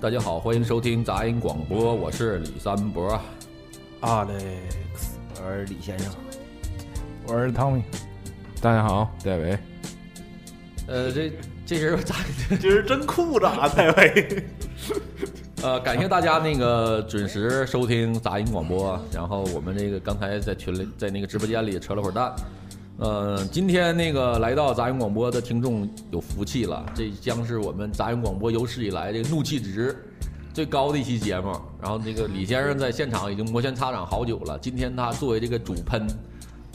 大家好，欢迎收听杂音广播，我是李三博。Alex，我是李先生，我是汤米。大家好，戴维。呃，这这人咋？今儿真酷咋，戴维？呃，感谢大家那个准时收听杂音广播。然后我们这个刚才在群里，在那个直播间里扯了会儿蛋。呃，今天那个来到杂音广播的听众有福气了，这将是我们杂音广播有史以来这个怒气值最高的一期节目。然后这个李先生在现场已经摩拳擦掌好久了，今天他作为这个主喷。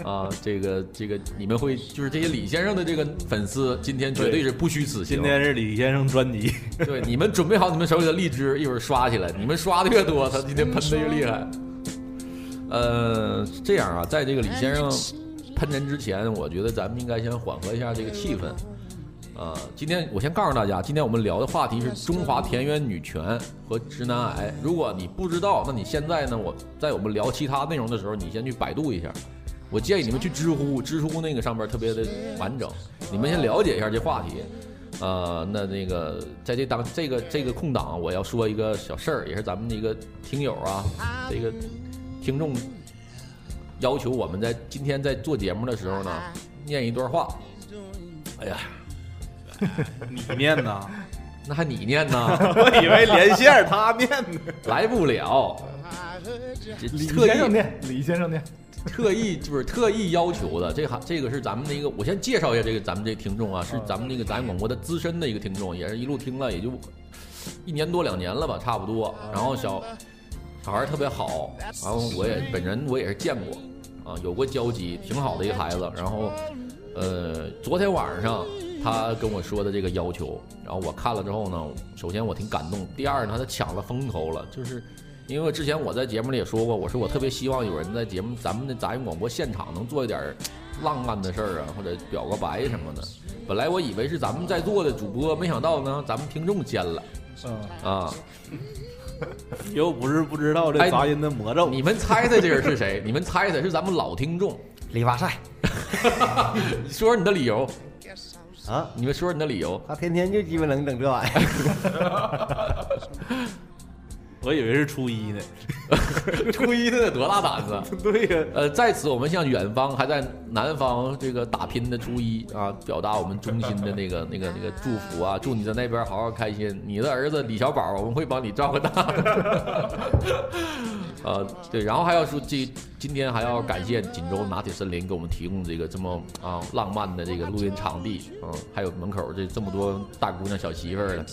啊，这个这个，你们会就是这些李先生的这个粉丝，今天绝对是不虚此行。今天是李先生专辑，对，你们准备好你们手里的荔枝，一会儿刷起来。你们刷的越多，他今天喷的越厉害。呃，这样啊，在这个李先生喷人之前，我觉得咱们应该先缓和一下这个气氛。呃，今天我先告诉大家，今天我们聊的话题是中华田园女权和直男癌。如果你不知道，那你现在呢？我在我们聊其他内容的时候，你先去百度一下。我建议你们去知乎，知乎那个上边特别的完整，你们先了解一下这话题。呃，那那个在这当这个这个空档，我要说一个小事儿，也是咱们的一个听友啊，这个听众要求我们在今天在做节目的时候呢，念一段话。哎呀，你念呐？那还你念呢？我以为连线他念呢。来不了，这李特意先生念，李先生念。特意就是特意要求的，这还这个是咱们的一个，我先介绍一下这个咱们这听众啊，是咱们那个杂音广播的资深的一个听众，也是一路听了也就一年多两年了吧，差不多。然后小小孩儿特别好，然后我也本人我也是见过啊，有过交集，挺好的一个孩子。然后呃，昨天晚上他跟我说的这个要求，然后我看了之后呢，首先我挺感动，第二呢，他抢了风头了，就是。因为之前我在节目里也说过，我说我特别希望有人在节目咱们的杂音广播现场能做一点浪漫的事儿啊，或者表个白什么的。本来我以为是咱们在座的主播，没想到呢，咱们听众尖了。嗯啊，又不是不知道这杂音的魔咒。你们猜猜这人是谁？你们猜猜是咱们老听众 李发帅你 说说你的理由，啊，你们说说你的理由。他天天就鸡巴能整这玩意儿。我以为是初一呢。初一那得多大胆子？对呀，呃，在此我们向远方还在南方这个打拼的初一啊，表达我们衷心的那个、那个、那个祝福啊！祝你在那边好好开心。你的儿子李小宝，我们会帮你照顾大的。呃，对，然后还要说这今天还要感谢锦州拿铁森林给我们提供这个这么啊浪漫的这个录音场地，嗯，还有门口这这么多大姑娘小媳妇儿的，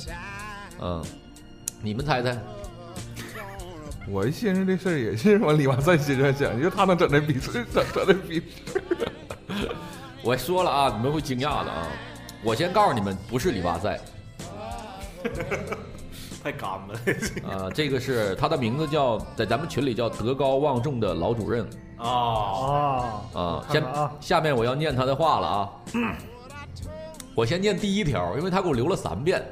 嗯，你们猜猜？我一寻思这事儿也是往李瓦赛心上想，就他能整这逼事，整整这逼事。我说了啊，你们会惊讶的啊！我先告诉你们，不是里巴塞，太干了。啊，这个是他的名字叫，在咱们群里叫德高望重的老主任啊，啊，啊。下看看啊下面我要念他的话了啊。我先念第一条，因为他给我留了三遍，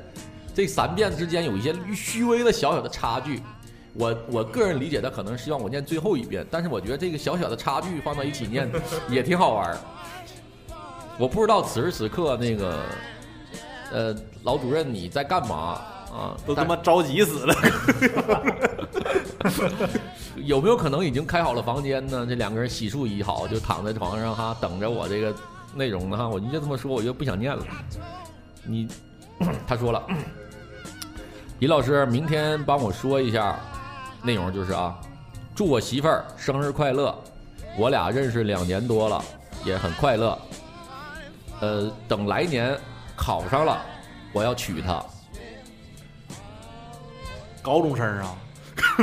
这三遍之间有一些虚微的小小的差距。我我个人理解，他可能希望我念最后一遍，但是我觉得这个小小的差距放到一起念也挺好玩儿。我不知道此时此刻那个，呃，老主任你在干嘛啊？都他妈着急死了。有没有可能已经开好了房间呢？这两个人洗漱已好，就躺在床上哈，等着我这个内容呢哈。我就这么说，我就不想念了。你，他说了，李老师，明天帮我说一下内容，就是啊，祝我媳妇儿生日快乐。我俩认识两年多了，也很快乐。呃，等来年考上了，我要娶她。高中生啊，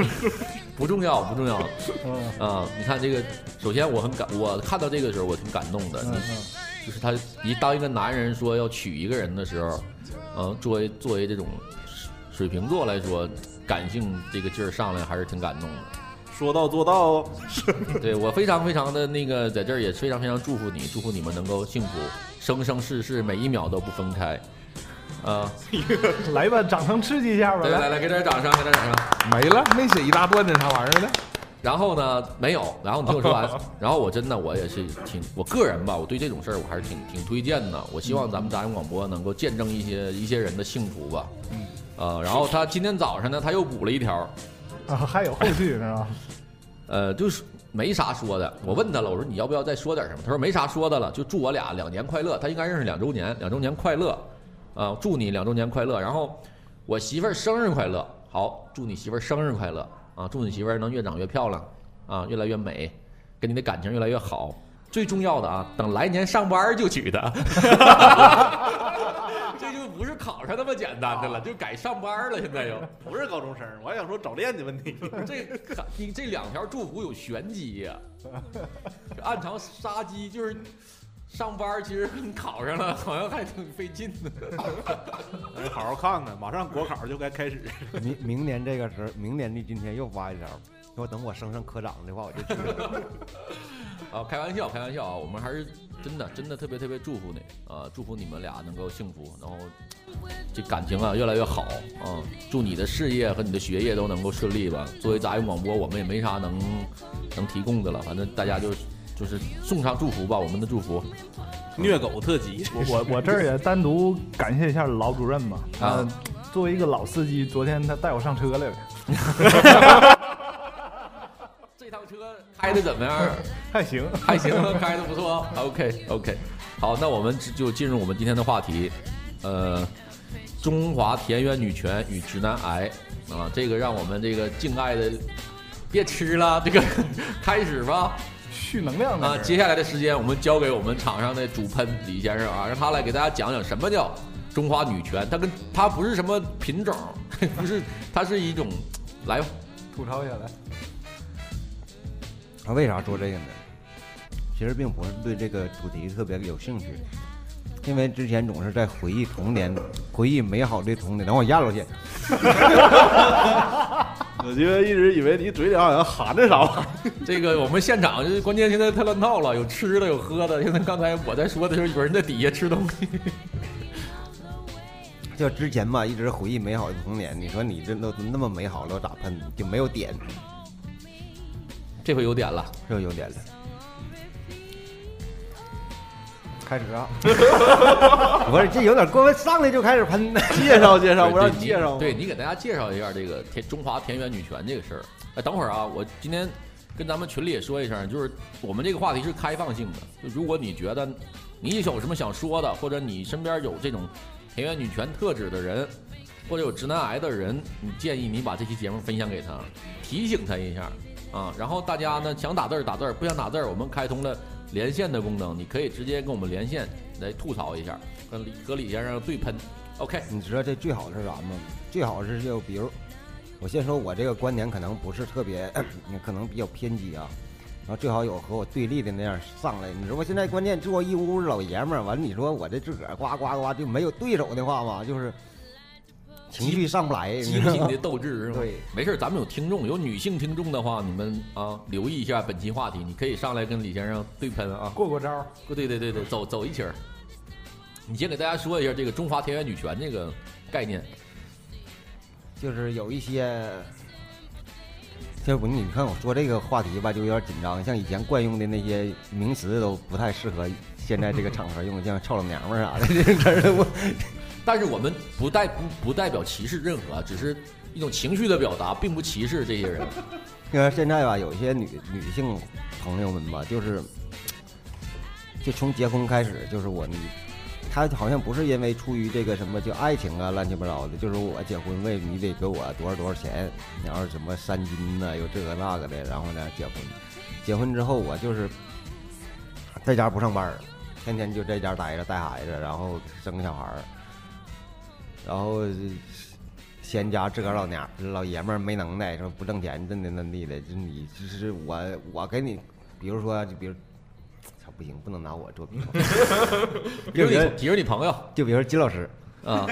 不重要，不重要。嗯啊、你看这个，首先我很感，我看到这个时候我挺感动的。就是他一当一个男人说要娶一个人的时候，嗯、作为作为这种水瓶座来说，感性这个劲儿上来还是挺感动的。说到做到哦。对我非常非常的那个，在这儿也非常非常祝福你，祝福你们能够幸福，生生世世每一秒都不分开。啊、来吧，掌声刺激一下吧。来，来来，给点掌声，给点掌声。没了，没写一大段的啥玩意儿呢。然后呢，没有。然后你听我说完。然后我真的，我也是挺，我个人吧，我对这种事儿我还是挺挺推荐的。我希望咱们杂音广播能够见证一些一些人的幸福吧。呃，然后他今天早上呢，他又补了一条，啊，还有后续是吧？呃，就是没啥说的。我问他了，我说你要不要再说点什么？他说没啥说的了，就祝我俩两年快乐。他应该认识两周年，两周年快乐，啊、祝你两周年快乐。然后我媳妇儿生日快乐，好，祝你媳妇儿生日快乐啊！祝你媳妇儿能越长越漂亮啊，越来越美，跟你的感情越来越好。最重要的啊，等来年上班就娶她。不是考上那么简单的了，就改上班了。现在又。不是高中生，我还想说早恋的问题。这你这两条祝福有玄机呀、这暗藏杀机，就是上班其实你考上了，好像还挺费劲的。咱好好看看，马上国考就该开始。明明年这个时候，明年的今天又发一条，说等我升上科长的话，我就去了。啊，开玩笑，开玩笑啊！我们还是真的真的特别特别祝福你啊，祝福你们俩能够幸福，然后这感情啊越来越好啊！祝你的事业和你的学业都能够顺利吧。作为杂音广播，我们也没啥能能提供的了，反正大家就就是送上祝福吧，我们的祝福。虐狗特辑，我我我这儿也单独感谢一下老主任吧。啊呃，作为一个老司机，昨天他带我上车来了，开的怎么样？还行。还行，开的不错。OK OK，好，那我们就进入我们今天的话题，呃，中华田园女权与直男癌啊，这个让我们这个敬爱的别吃了，这个 开始吧蓄能量的啊！接下来的时间我们交给我们场上的主喷李先生啊，让他来给大家讲讲什么叫中华女权，它跟它不是什么品种，不是，它是一种，来吧，吐槽一下来，他为啥做这个呢？其实并不是对这个主题特别有兴趣，因为之前总是在回忆童年，回忆美好的童年。等我咽了去。我觉得一直以为你嘴里好像含着啥。这个我们现场就是关键，现在太乱套了，有吃的有喝的。现在刚才我在说的时候，有人在底下吃东西。就之前吧，一直回忆美好的童年。你说你这都那么美好了，我咋喷？就没有点，这回有点了，这有点了。开始啊！不是，这有点过分，上来就开始喷。介 绍介绍，我让你介绍。对你给大家介绍一下这个田中华田园女权这个事儿。哎，等会儿啊，我今天跟咱们群里也说一声，就是我们这个话题是开放性的，就如果你觉得你有什么想说的，或者你身边有这种田园女权特质的人，或者有直男癌的人，你建议你把这期节目分享给他，提醒他一下啊。然后大家呢想打字儿打字儿，不想打字儿，我们开通了连线的功能，你可以直接跟我们连线来吐槽一下，跟李和李先生对喷。OK，你知道这最好是啥吗？最好是就比如，我先说我这个观点可能不是特别，可能比较偏激啊。然后最好有和我对立的那样上来。你说我现在关键坐一屋老爷们儿，完了你说我这自个儿呱呱呱就没有对手的话嘛，就是情绪上不来。激 情的斗志是吗？对，没事儿，咱们有听众，有女性听众的话，你们啊留意一下本期话题，你可以上来跟李先生对喷啊。过过招。对对对对，走走一起儿。你先给大家说一下这个中华田园女权这个概念。就是有一些，就是我你看我说这个话题吧，就有点紧张。像以前惯用的那些名词都不太适合现在这个场合用，像臭老娘们儿啥的这个词儿，我但是我们不代不不代表歧视任何，只是一种情绪的表达，并不歧视这些人。因为现在吧，有一些女女性朋友们吧，就是就从结婚开始，就是我你，她好像不是因为出于这个什么就爱情啊，乱七八糟的，就是我结婚为你得给我多少多少钱，然后什么三金呐、有这个那个的，然后呢结婚，结婚之后我就是在家不上班，天天就在家待着带孩子，然后生个小孩儿，然后。嫌家自个儿老娘老爷们儿没能耐，说不挣钱，怎的那地的，就是你，就是我，我给你，比如说，就比如，操，不行，不能拿我做比方，比如你，比如你朋友就比如说金老师，啊，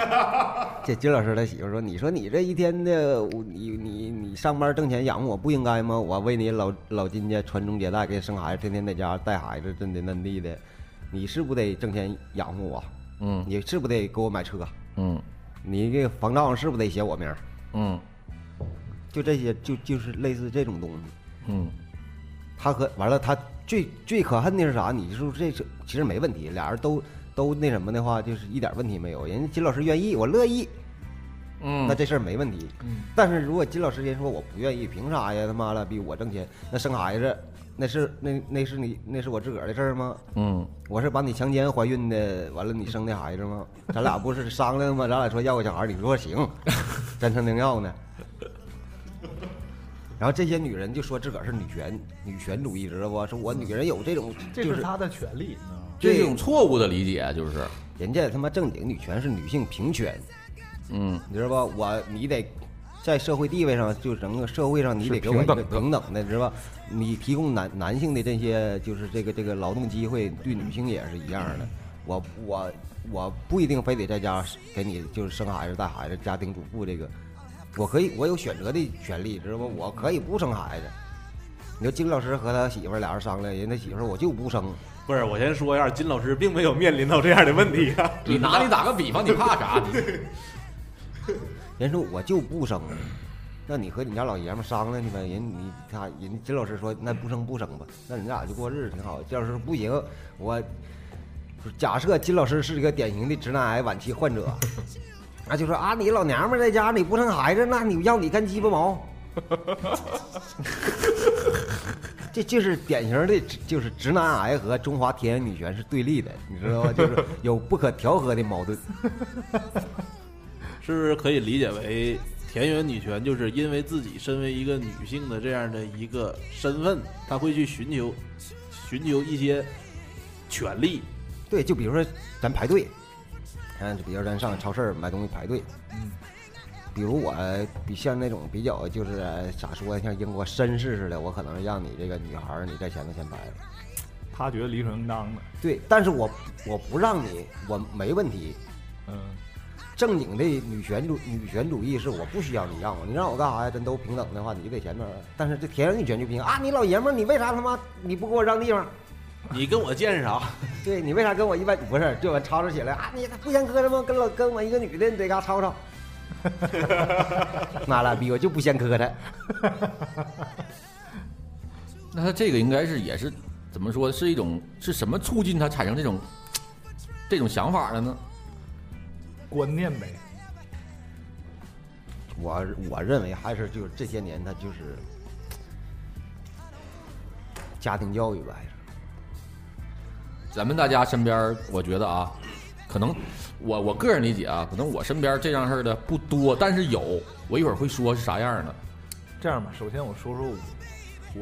这金老师他媳妇说，你说你这一天的，你你你上班挣钱养活我不应该吗？我为你老老金家传宗接代，给你生孩子，天天在家带孩子，真的那地的，你是不得挣钱养活我？嗯你是不得给我买车？嗯你这个房账是不是得写我名儿？嗯就这些，就就是类似这种东西。嗯他和完了，他最最可恨的是啥？你说这是其实没问题，俩人都都那什么的话，就是一点问题没有。人家金老师愿意，我乐意。嗯那这事儿没问题。嗯，但是如果金老师人说我不愿意，凭啥呀？他妈了逼我挣钱，那生孩子，那是那那是你那是我自个儿的事儿吗？嗯，我是把你强奸怀孕的，完了你生的孩子吗？咱俩不是商量吗？咱俩说要个小孩，你说行，真成能要呢。然后这些女人就说自个儿是女权女权主义，知道不？说我女人有这种，就是这是她的权利？这是一种错误的理解，就是，人家他妈正经女权是女性平权，嗯你知道吧？我你得在社会地位上，就整个社会上，你得给我一个平等的平等的，知道吧？你提供男男性的这些就是这个这个劳动机会，对女性也是一样的。我我我不一定非得在家给你就是生孩子、带孩子、家庭主妇这个，我可以我有选择的权利，知道吗？我可以不生孩子。你说金老师和他媳妇儿俩人商量，人家媳妇儿我就不生，不是，我先说一下，金老师并没有面临到这样的问题啊。你拿你打个比方，你怕啥？你人说我就不生，那你和你家老爷们商量去呗。人你他人金老师说那不生不生吧，那你俩就过日子挺好。金老师说不行，我假设金老师是一个典型的直男癌晚期患者，那就说啊，你老娘们在家你不生孩子，那你要你干鸡巴毛。这就是典型的，就是直男癌和中华田园女权是对立的，你知道吗？就是有不可调和的矛盾。是不是可以理解为田园女权就是因为自己身为一个女性的这样的一个身份，她会去寻求寻求一些权利。对，就比如说咱排队，嗯，就比如咱上超市买东西排队，嗯，比如我比像那种比较就是咋说，像英国绅士似的，我可能让你这个女孩你在前头先排。他觉得理所应当的，对，但是我我不让你，我没问题。嗯，正经的女权主女权主义是我不需要你让我，你让我干啥呀？真都平等的话，你就给前面儿。但是这田园女权就不行啊！你老爷们儿，你为啥他妈你不给我让地方？你跟我见识啥？对你为啥跟我一般不是？就完吵吵起来啊！你不嫌磕碜吗？跟老跟我一个女的，你在嘎吵吵。妈了逼，我就不嫌磕碜。那他这个应该是也是怎么说？是一种是什么促进他产生这种这种想法的呢？观念呗，我我认为还是就是这些年他就是家庭教育吧，还是咱们大家身边，我觉得啊，可能我我个人理解啊，可能我身边这样事儿的不多，但是有。我一会儿会说是啥样的。这样吧，首先我说说我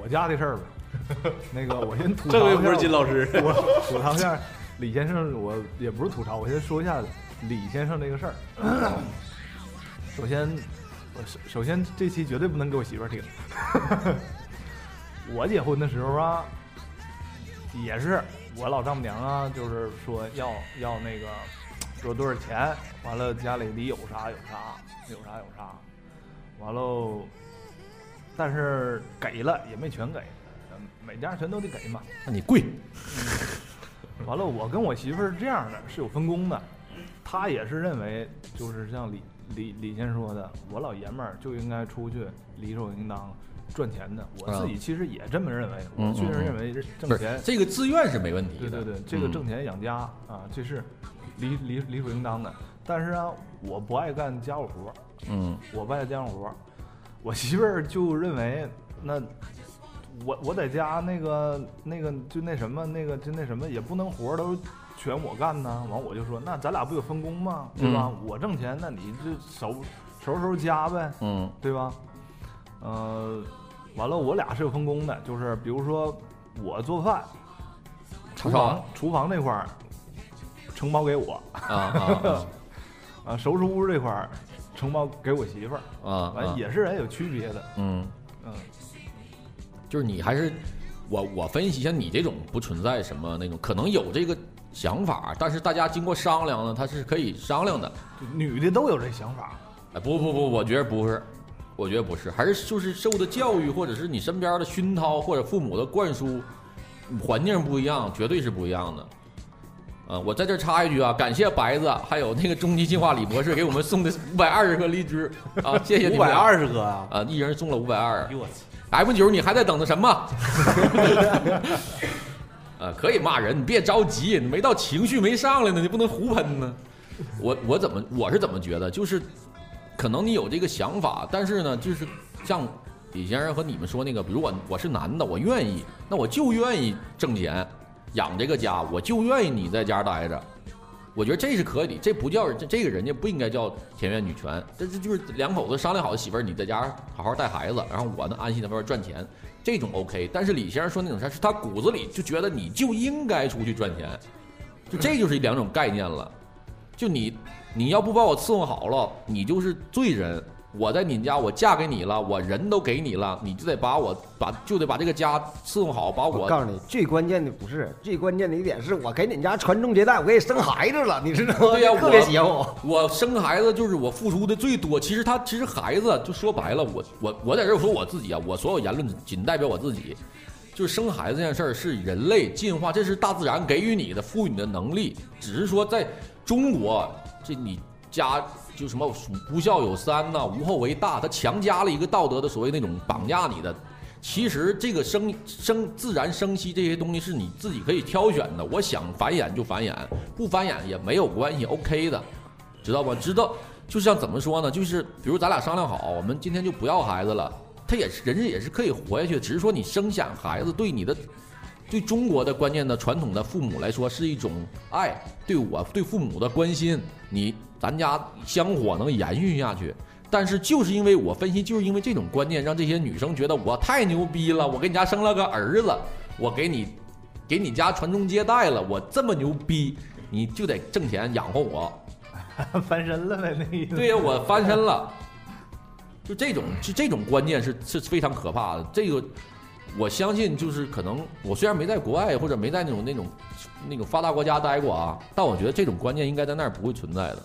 我家的事儿吧。那个，我先吐槽这回一下不是金老师，我吐槽一下李先生，我也不是吐槽，我先说一下李先生这个事儿。首先，我首首先这期绝对不能给我媳妇儿听。我结婚的时候啊，也是我老丈母娘啊，就是说要要那个说多少钱，完了家里得有啥有啥，有啥有啥，完喽，但是给了也没全给，嗯每家全都得给嘛。那你跪，完了，我跟我媳妇儿是这样的，是有分工的。她也是认为，就是像李李李先说的，我老爷们儿就应该出去理所应当赚钱的。我自己其实也这么认为，嗯我确实认为不挣钱，这个自愿是没问题的。对对对，这个嗯。挣钱养家啊，这是理理理所应当的。但是啊，我不爱干家务活儿，嗯。我不爱家务活儿，我媳妇儿就认为那我我在家那个那个就那什么那个就那什么也不能活儿都全我干呢。完我就说那咱俩不有分工吗？对吧？我挣钱，那你就收收拾收拾家呗，嗯对吧？呃，完了我俩是有分工的，就是比如说我做饭，厨房厨房这块儿承包给我啊啊啊，收拾屋这块儿承包给我媳妇儿，啊！完也是人有区别的，嗯，嗯。就是你还是我我分析一下，你这种不存在什么那种，可能有这个想法，但是大家经过商量呢，他是可以商量的。女的都有这想法，哎，不不不，我觉得不是，我觉得不是，还是就是受的教育，或者是你身边的熏陶，或者父母的灌输，环境不一样，绝对是不一样的。呃，我在这插一句啊，感谢白子，还有那个终极进化李博士给我们送的五百二十颗荔枝啊，谢谢你们俩五百二十个啊！啊，一人送了五百二。哟我操！M 九，你还在等着什么？呃，可以骂人，你别着急，没到情绪没上来呢，你不能胡喷呢。我我怎么我是怎么觉得，就是可能你有这个想法，但是呢，就是像李先生和你们说那个，比如我我是男的，我愿意，那我就愿意挣钱养这个家，我就愿意你在家待着。我觉得这是可以，这不叫这这个人家不应该叫田园女权，这这就是两口子商量好的媳妇儿，你在家好好带孩子，然后我呢安心在外边赚钱，这种 OK。但是李先生说那种事儿，是他骨子里就觉得你就应该出去赚钱，就这就是两种概念了。就你你要不把我伺候好了，你就是罪人。我在你家，我嫁给你了，我人都给你了，你就得把我把就得把这个家伺候好，把我我告诉你，最关键的不是最关键的一点是我给你家传宗接代，我给你生孩子了，你知道吗？对呀特别我邪乎。我生孩子就是我付出的最多。其实他其实孩子就说白了，我我我在这儿说我自己啊，我所有言论仅代表我自己。就是生孩子这件事儿是人类进化，这是大自然给予你的、赋予你的能力。只是说在中国，这你家就什么不孝有三呐、无后为大，他强加了一个道德的所谓那种绑架你的。其实这个生生自然生息这些东西是你自己可以挑选的，我想繁衍就繁衍，不繁衍也没有关系，OK 的，知道吧？知道，就像怎么说呢？就是比如咱俩商量好，我们今天就不要孩子了，他也是人家也是可以活下去，只是说你生下孩子对你的。对中国的观念的传统的父母来说是一种爱，对我对父母的关心，你咱家香火能延续下去。但是就是因为我分析，就是因为这种观念，让这些女生觉得我太牛逼了，我给你家生了个儿子，我给你给你家传宗接代了，我这么牛逼，你就得挣钱养活我。翻身了呗，那意思。对呀，我翻身了。就这种，就这种观念是是非常可怕的。这个，我相信就是可能，我虽然没在国外或者没在那种那种那种发达国家待过啊，但我觉得这种观念应该在那儿不会存在的。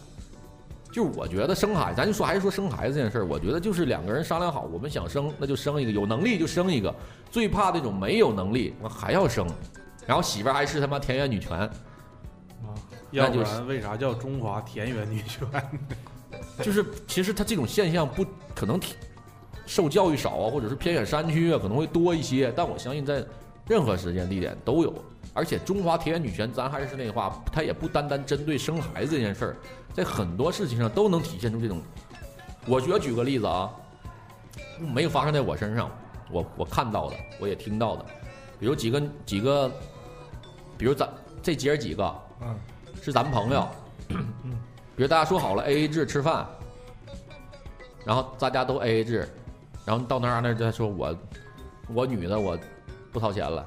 就是我觉得生孩子，咱就说还是说生孩子这件事儿，我觉得就是两个人商量好，我们想生那就生一个，有能力就生一个。最怕那种没有能力我还要生，然后媳妇儿还是他妈田园女权，要不然为啥叫中华田园女权？就是其实他这种现象不可能体受教育少啊，或者是偏远山区啊可能会多一些，但我相信在任何时间地点都有。而且中华田园女权，咱还是那话，它也不单单针对生孩子这件事儿，在很多事情上都能体现出这种。我觉得举个例子啊，没有发生在我身上，我我看到的，我也听到的，比如几个几个，比如咱这姐儿几个，嗯，是咱们朋友，嗯比如大家说好了 A A 制吃饭，然后大家都 A A 制，然后到那儿那儿再说我我女的我不掏钱了，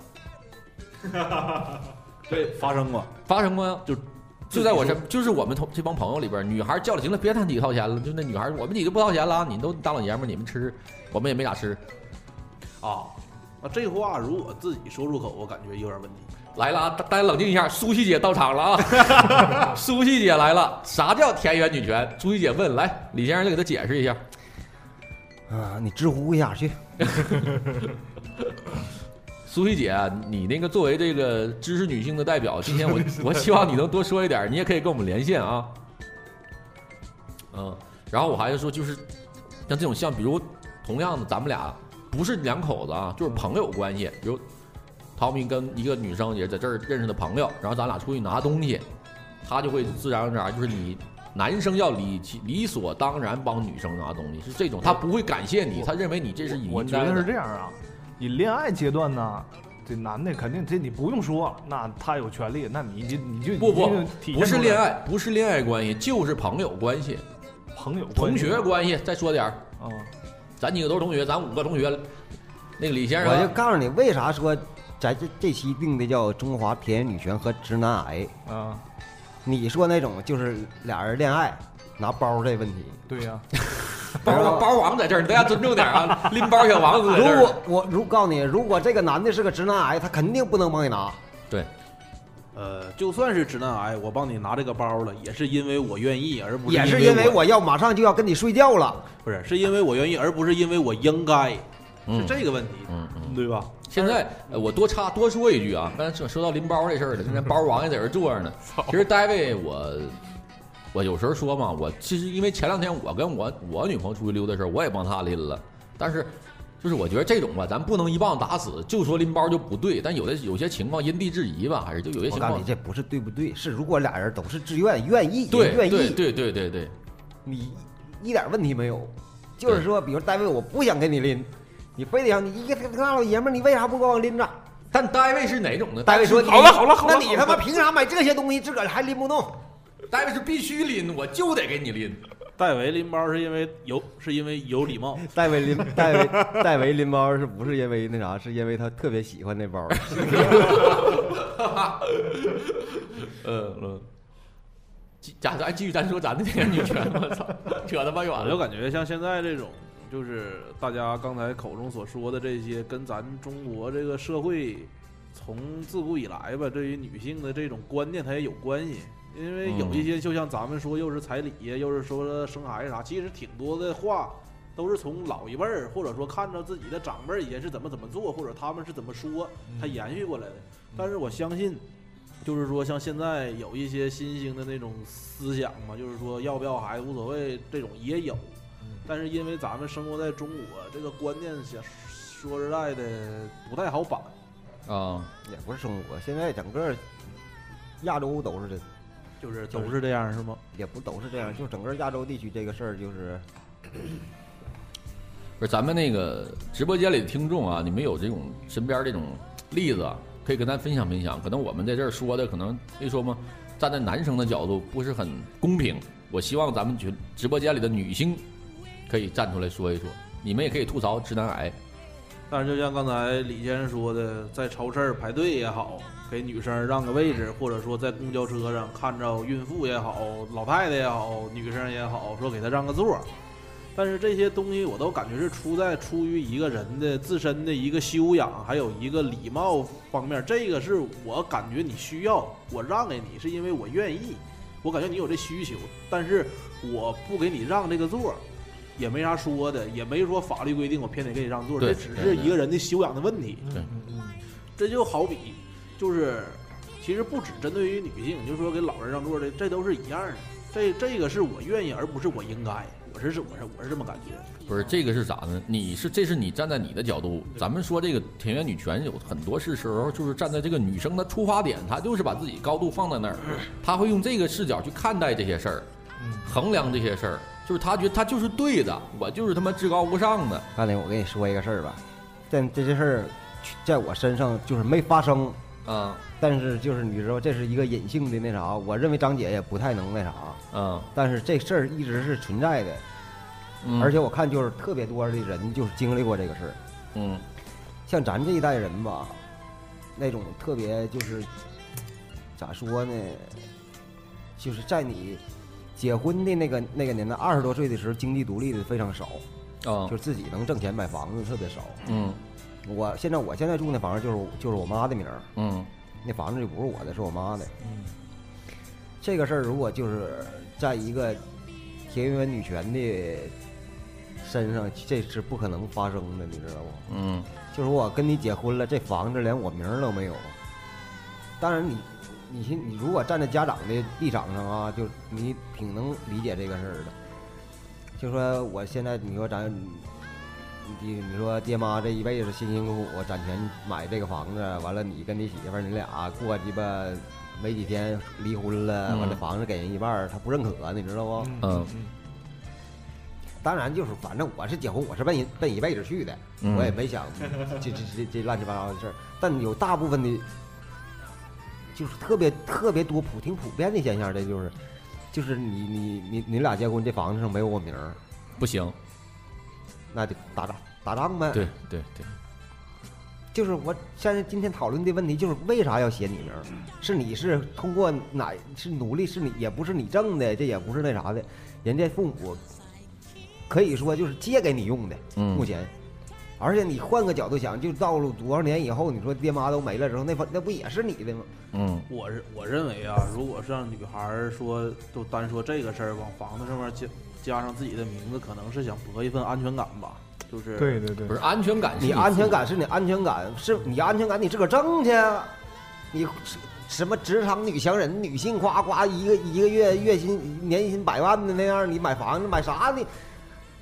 对，发生过。发生过呀，就就在我身，就是我们同这帮朋友里边，女孩叫了，行了，别他你掏钱了，就那女孩，我们几个不掏钱了啊，你都大老爷们儿，你们吃，我们也没咋吃，啊，那这话如果自己说出口，我感觉有点问题。来了啊，大大家冷静一下，苏西姐到场了啊，苏西姐来了，啥叫田园女权？苏西姐问，来，李先生就给她解释一下。啊，你知乎一下去。苏西姐，你那个作为这个知识女性的代表，今天我 我希望你能多说一点，你也可以跟我们连线啊。嗯，然后我还是说，就是像这种像比如同样的，咱们俩不是两口子啊，就是朋友关系，比如陶明跟一个女生也在这儿认识的朋友，然后咱俩出去拿东西，他就会自然而然就是你男生要理其理所当然帮女生拿东西，是这种，他不会感谢你，他认为你这是应我觉得该是这样啊，你恋爱阶段呢，这男的肯定这你不用说，那他有权利，那你就你就不不不是恋爱，不是恋爱关系，就是朋友关系、朋友同关系。学关系。再说点儿，啊，咱几个都是同学，咱五个同学。那个李先生我就啊，告诉你，为啥说咱这这期定的叫中华田园女权和直男癌？啊，你说那种就是俩人恋爱拿包这问题，对呀、包王包王在这儿，大家尊重点啊！拎包小王子。如果我如告诉你，如果这个男的是个直男癌，他肯定不能帮你拿。对，呃，就算是直男癌，我帮你拿这个包了，也是因为我愿意，而不是也是因因为我要马上就要跟你睡觉了。不是，是因为我愿意，而不是因为我应该，是嗯这个问题，嗯嗯。对吧？现在呃我多插多说一句啊，刚才说说到拎包这事儿了，现在包王也在这儿坐着呢。其实大卫我。我有时候说嘛，我其实因为前两天我跟我我女朋友出去溜达的时候，我也帮她拎了，但是就是我觉得这种吧，咱不能一棒打死，就说拎包就不对，但有的有些情况因地制宜吧，还是就有些情况我告诉你，这不是对不对，是如果俩人都是自愿愿意，对愿意，对对对对对，你一点问题没有。就是说，比如大卫，我不想跟你拎，你非得让你一个大老爷们儿，你为啥不给我拎着？但大卫是哪种呢？大卫说：“你好了好了好了那你他妈凭啥买这些东西，自个儿还拎不动？大卫是必须拎，我就得给你拎。戴维拎包是因为有，是因为有礼貌。戴维拎戴维戴维拎包是不是因为那啥？是因为他特别喜欢那包。嗯嗯。继咱咱继续咱说咱的女权，我操，扯他妈远了我就了。感觉像现在这种，就是大家刚才口中所说的这些，跟咱中国这个社会从自古以来吧，对于女性的这种观念，它也有关系。因为有一些就像咱们说，又是彩礼呀，又是说生孩子啥，其实挺多的话都是从老一辈儿，或者说看着自己的长辈儿以前是怎么怎么做，或者他们是怎么说，他延续过来的。但是我相信，就是说像现在有一些新兴的那种思想嘛，就是说要不要孩子无所谓，这种也有。但是因为咱们生活在中国，这个观念想说实在的不太好摆。啊，也不是中国，现在整个亚洲都是这，就是都是这样是吗？也不都是这样，就整个亚洲地区这个事儿就是不是咱们那个直播间里的听众啊，你们有这种身边这种例子啊，可以跟咱分享分享。可能我们在这儿说的，可能可以说嘛，站在男生的角度不是很公平。我希望咱们群直播间里的女性可以站出来说一说，你们也可以吐槽直男癌。但是就像刚才李先生说的，在超市排队也好，给女生让个位置，或者说在公交车上看着孕妇也好、老太太也好、女生也好，说给她让个座。但是这些东西我都感觉是出在出于一个人的自身的一个修养，还有一个礼貌方面。这个是我感觉你需要，我让给你是因为我愿意，我感觉你有这需求，但是我不给你让这个座，也没啥说的，也没说法律规定我偏得给你让座这只是一个人的修养的问题。对这就好比，就是其实不只针对于女性，就是说给老人让座的，这都是一样的。这这个是我愿意，而不是我应该。我是我是我是这么感觉。不是这个是啥呢？你是这是你站在你的角度，咱们说这个田园女权有很多是时候就是站在这个女生的出发点，她就是把自己高度放在那儿，她会用这个视角去看待这些事儿，嗯衡量这些事儿，就是他觉得他就是对的，我就是他妈至高无上的。大林我跟你说一个事儿吧，但这些事儿在我身上就是没发生，嗯但是就是你知道这是一个隐性的那啥，我认为张姐也不太能那啥，嗯但是这事儿一直是存在的，嗯，而且我看就是特别多的人就是经历过这个事儿，嗯。像咱这一代人吧，那种特别就是咋说呢，就是在你结婚的那个那个年代，二十多岁的时候，经济独立的非常少，啊就是自己能挣钱买房子特别少。嗯我现在我现在住那房子就是就是我妈的名儿，嗯那房子就不是我的，是我妈的。嗯这个事儿如果就是在一个田园女权的身上，这是不可能发生的，你知道不？嗯就是我跟你结婚了，这房子连我名儿都没有。当然你，你先你如果站在家长的立场上啊，就你挺能理解这个事儿的。就说我现在你说咱，你你说爹妈这一辈子辛辛苦苦攒钱买这个房子，完了你跟你媳妇儿你俩过鸡巴没几天离婚了，完了嗯房子给人一半儿，他不认可，你知道不？嗯当然就是，反正我是结婚，我是奔奔一辈子去的，嗯我也没想这这这这乱七八糟的事儿。但有大部分的，就是特别特别多普挺普遍的现象，这就是，就是你你你你俩结婚，这房子上没有我名儿，不行，那就打仗打仗呗。，对对对，就是我现在今天讨论的问题，就是为啥要写你名儿？是你是通过哪是努力，是你也不是你挣的，这也不是那啥的，人家父母可以说就是借给你用的。嗯目前，而且你换个角度想，就到了多少年以后，你说爹妈都没了之后，那房那不也是你的吗？嗯我是我认为啊，如果是让女孩说就单说这个事儿，往房子上面加加上自己的名字，可能是想博一份安全感吧。就是对对对不是，安全感你安全感是你安全感，是你安全感你自个儿挣去啊，你什什么职场女强人，女性夸夸一个一个月月薪年薪百万的那样，你买房子买啥的，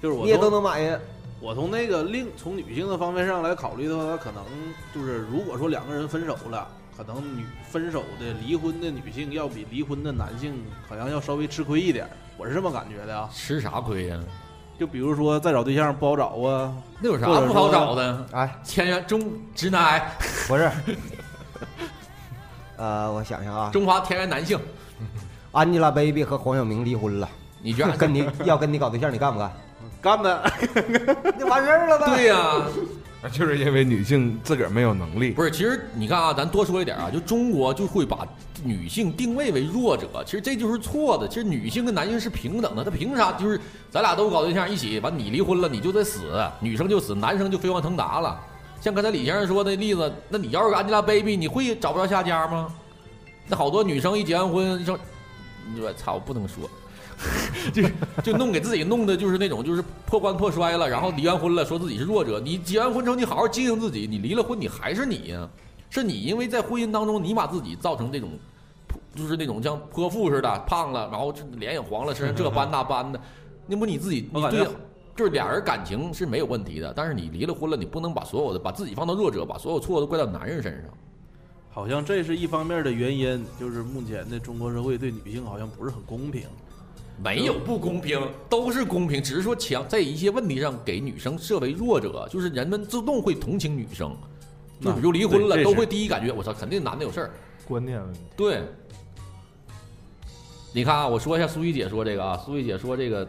就是我你也都能买呀。我从那个另从女性的方面上来考虑的话，可能就是如果说两个人分手了，可能女分手的离婚的女性要比离婚的男性好像要稍微吃亏一点。我是这么感觉的啊。吃啥亏呀？就比如说再找对象不好找啊，那有啥不好找的？哎，签约中直男癌，不是，呃，我想想啊中华田园男性，，Angelababy 和黄晓明离婚了，你觉得 跟你要跟你搞对象，你干不干？干的。那完事儿了呗。对呀、就是因为女性自个儿没有能力。不是，其实你看啊，咱多说一点啊，就中国就会把女性定位为弱者，其实这就是错的。其实女性跟男性是平等的，他凭啥就是咱俩都搞对象一起，完你离婚了你就得死，女生就死，男生就飞黄腾达了。像刚才李先生说的例子，那你要是个 Angelababy，你会找不着下家吗？那好多女生一结完婚，你说，你说操，不能说。就就弄给自己弄的就是那种就是破罐破摔了，然后离完婚了说自己是弱者。你结完婚之后你好好经营自己，你离了婚你还是你呀、是你因为在婚姻当中你把自己造成这种，就是那种像泼妇似的胖了，然后这脸也黄了，身上这斑那斑的，那不你自己你对就是俩人感情是没有问题的，但是你离了婚了，你不能把所有的把自己放到弱者，把所有错都怪到男人身上。好像这是一方面的原因，就是目前的中国社会对女性好像不是很公平。没有不公平，都是公平，只是说强在一些问题上给女生设为弱者，就是人们自动会同情女生。就比如离婚了，都会第一感觉，我操，肯定男的有事儿。观念问题。对，你看啊，我说一下苏怡姐说这个啊，苏怡姐说这个，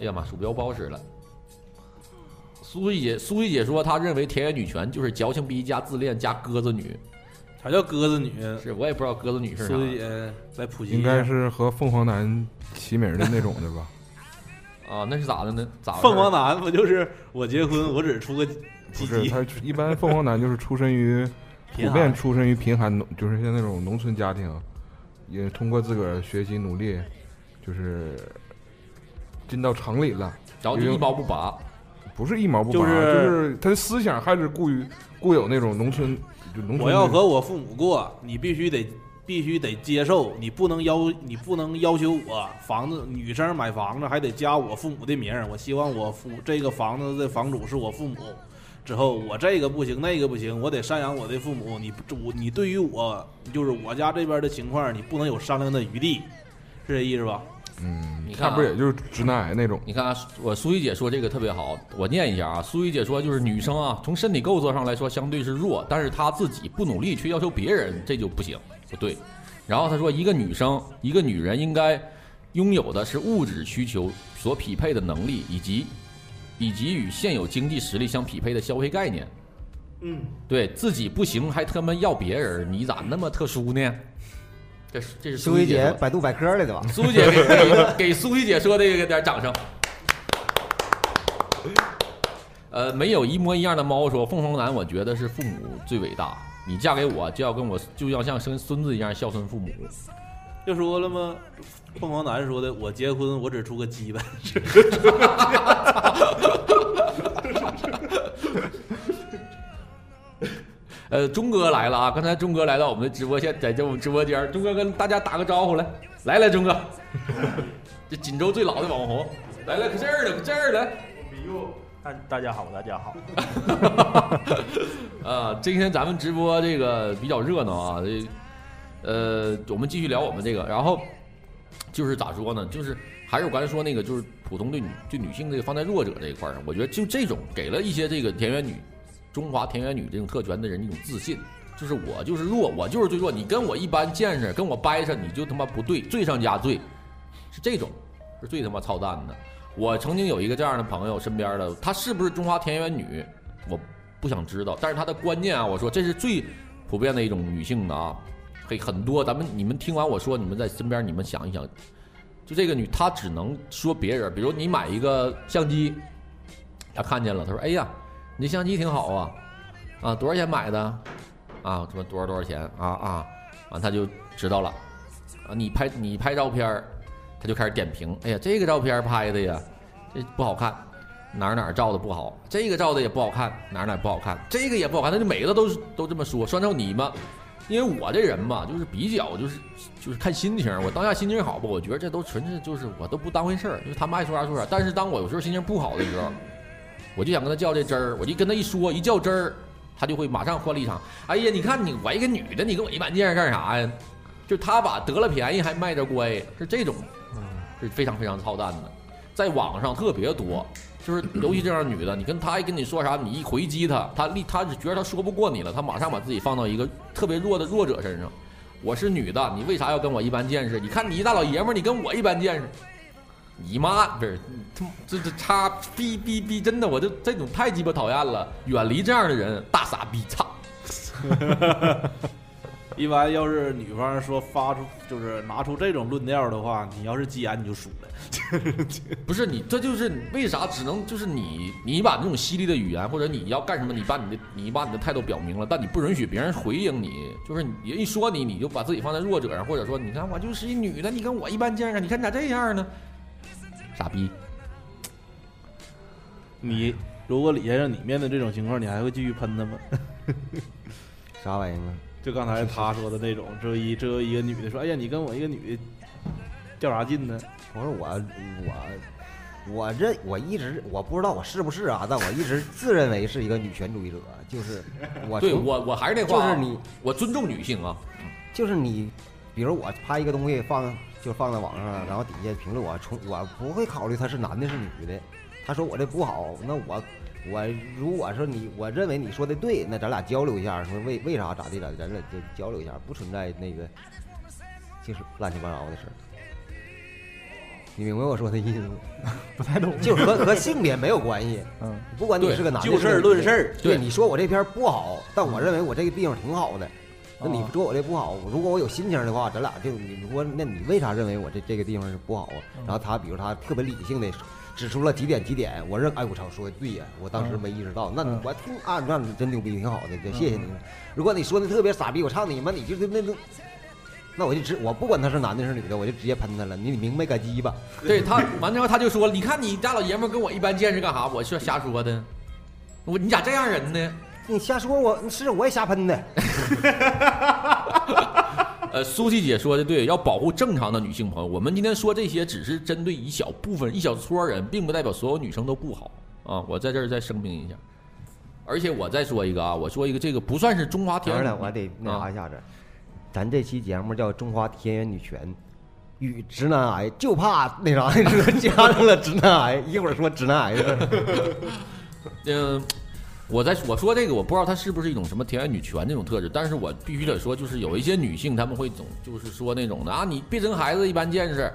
哎呀妈，鼠标不好使了。苏怡姐，苏怡姐说，她认为田园女权就是矫情逼加自恋加鸽子女，啥叫鸽子女？是我也不知道鸽子女是啥。苏姐来普及一下，应该是和凤凰男齐名的那种的吧？啊，那是咋的呢？咋凤凰男不就是我结婚我只出个不鸡鸡？是，他一般凤凰男就是出身于 贫寒普遍出身于贫寒农，就是像那种农村家庭，也通过自个儿学习努力，就是进到城里了。然后就一毛不拔。不是一毛不拔，就就是是他的思想还是固于固有那种农村，就农村。我要和我父母过，你必须得必须得接受，你不能要你不能要求我房子女生买房子还得加我父母的名儿，我希望我父这个房子的房主是我父母。之后我这个不行，那个不行，我得赡养我的父母。你不我你对于我就是我家这边的情况，你不能有商量的余地，是这意思吧？嗯，你看啊不是也就是直男癌那种？你看啊，我苏怡姐说这个特别好，我念一下啊。苏怡姐说，就是女生啊，从身体构造上来说相对是弱，但是她自己不努力却要求别人，这就不行，不对。然后她说，一个女生，一个女人应该拥有的是物质需求所匹配的能力，以及以及与现有经济实力相匹配的消费概念。嗯，对自己不行还他妈要别人，你咋那么特殊呢？这是这是苏怡姐姐百度百科来的吧？苏怡姐给给给苏怡姐说的给点掌声。呃，没有一模一样的猫说，凤凰男，我觉得是父母最伟大。你嫁给我就要跟我就要像生孙子一样孝顺父母。就说了吗？凤凰男说的，我结婚我只出个鸡巴。呃，钟哥来了啊！刚才钟哥来到我们的直播间，在这我们直播间，钟哥跟大家打个招呼来，来来，钟哥，这锦州最老的网红，来来，搁这儿呢，搁这儿来。大大家好，大家好。啊，今天咱们直播这个比较热闹啊，这呃，我们继续聊我们这个，然后就是咋说呢？就是还是我刚才说那个，就是普通对女对女性这个放在弱者这一块儿上，我觉得就这种给了一些这个田园女、中华田园女这种特权的人一种自信，就是我就是弱，我就是最弱，你跟我一般见识，跟我掰扯，你就他妈不对，罪上加罪，是这种，是最他妈操蛋的。我曾经有一个这样的朋友，身边的她是不是中华田园女，我不想知道，但是她的观念啊，我说这是最普遍的一种女性的啊，嘿，很多咱们你们听完我说，你们在身边你们想一想，就这个女，她只能说别人，比如你买一个相机，她看见了，她说，哎呀，你这相机挺好啊，啊，多少钱买的？啊，什么多少多少钱？啊啊，完他就知道了，啊，你拍你拍照片儿，她就开始点评，哎呀，这个照片拍的呀，这不好看。哪儿哪儿照的不好，这个照的也不好看，哪儿哪儿不好看，这个也不好看，他就每个都都这么说。算照你嘛，因为我这人嘛，就是比较就是就是看心情，我当下心情好吧，我觉得这都纯是就是我都不当回事儿，就是他们爱说啥说啥。但是当我有时候心情不好的时候，我就想跟他较这真儿，我就跟他一说一较真儿，他就会马上换立场。哎呀，你看你我一个女的，你跟我一般见识干啥呀？就他把得了便宜还卖着乖，是这种。是非常非常操蛋的，在网上特别多。就是尤其这样女的，你跟她一跟你说啥，你一回击她，她立她是觉得她说不过你了，她马上把自己放到一个特别弱的弱者身上。我是女的，你为啥要跟我一般见识？你看你一大老爷们儿，你跟我一般见识，你妈不是他这这叉逼逼逼，真的我就这种太鸡巴讨厌了，远离这样的人，大傻逼，操！一般要是女方说发出就是拿出这种论调的话，你要是急眼你就输了。不是你，这就是你为啥只能就是你，你把那种犀利的语言或者你要干什么，你把你的你把你的态度表明了，但你不允许别人回应你，就是人一说你，你就把自己放在弱者上，或者说你看我就是一女的，你跟我一般见识，你看你咋这样呢？傻逼！你如果李先生你面对这种情况，你还会继续喷他吗？啥玩意儿啊？就刚才他说的那种，这一这一个女的说：“哎呀，你跟我一个女的较啥劲呢我说我我我认我一直我不知道我是不是啊，但我一直自认为是一个女权主义者，就是 我对我我还是那话啊，就是你我尊重女性啊，就是你，比如我拍一个东西放就放在网上了，然后底下评论我从我不会考虑他是男的是女的，他说我这不好，那我我如果说你我认为你说的对，那咱俩交流一下，说为为啥咋地咋地，咱俩就交流一下，不存在那个就是乱七八糟的事儿。你明白我说的意思吗？不太懂。就和和性别没有关系，嗯，不管你是个男的，就事论事儿。对，对你说我这片不好，但我认为我这个地方挺好的。那你哦说我这不好，如果我有心情的话，咱俩就你如果那你为啥认为我这这个地方是不好啊？然后他比如他特别理性的指出了几点几点，我认哎我操说的对呀，我当时没意识到，那我听啊那你真牛逼，挺好的，就谢谢你。如果你说的特别傻逼，我唱你妈，你就是那那，那我就直我不管他是男的是女的，我就直接喷他了，你你明白个鸡巴？对他完之后他就说，你看你大老爷们跟我一般见识干啥？我是瞎说的，我你咋这样人呢？你瞎说我是我也瞎喷的，呃，苏西姐说的对，要保护正常的女性朋友。我们今天说这些只是针对一小部分、一小撮人，并不代表所有女生都不好啊。我在这儿再声明一下。而且我再说一个啊，我说一个，这个不算是中华田园当然了，我得那啥一下子。咱这期节目叫《中华田园女权与直男癌》，就怕那啥，说加上了直男癌，一会儿说直男癌的事儿。我在我说这个，我不知道它是不是一种什么田园女权那种特质，但是我必须得说，就是有一些女性她们会总就是说那种的啊，你别生孩子一般见识。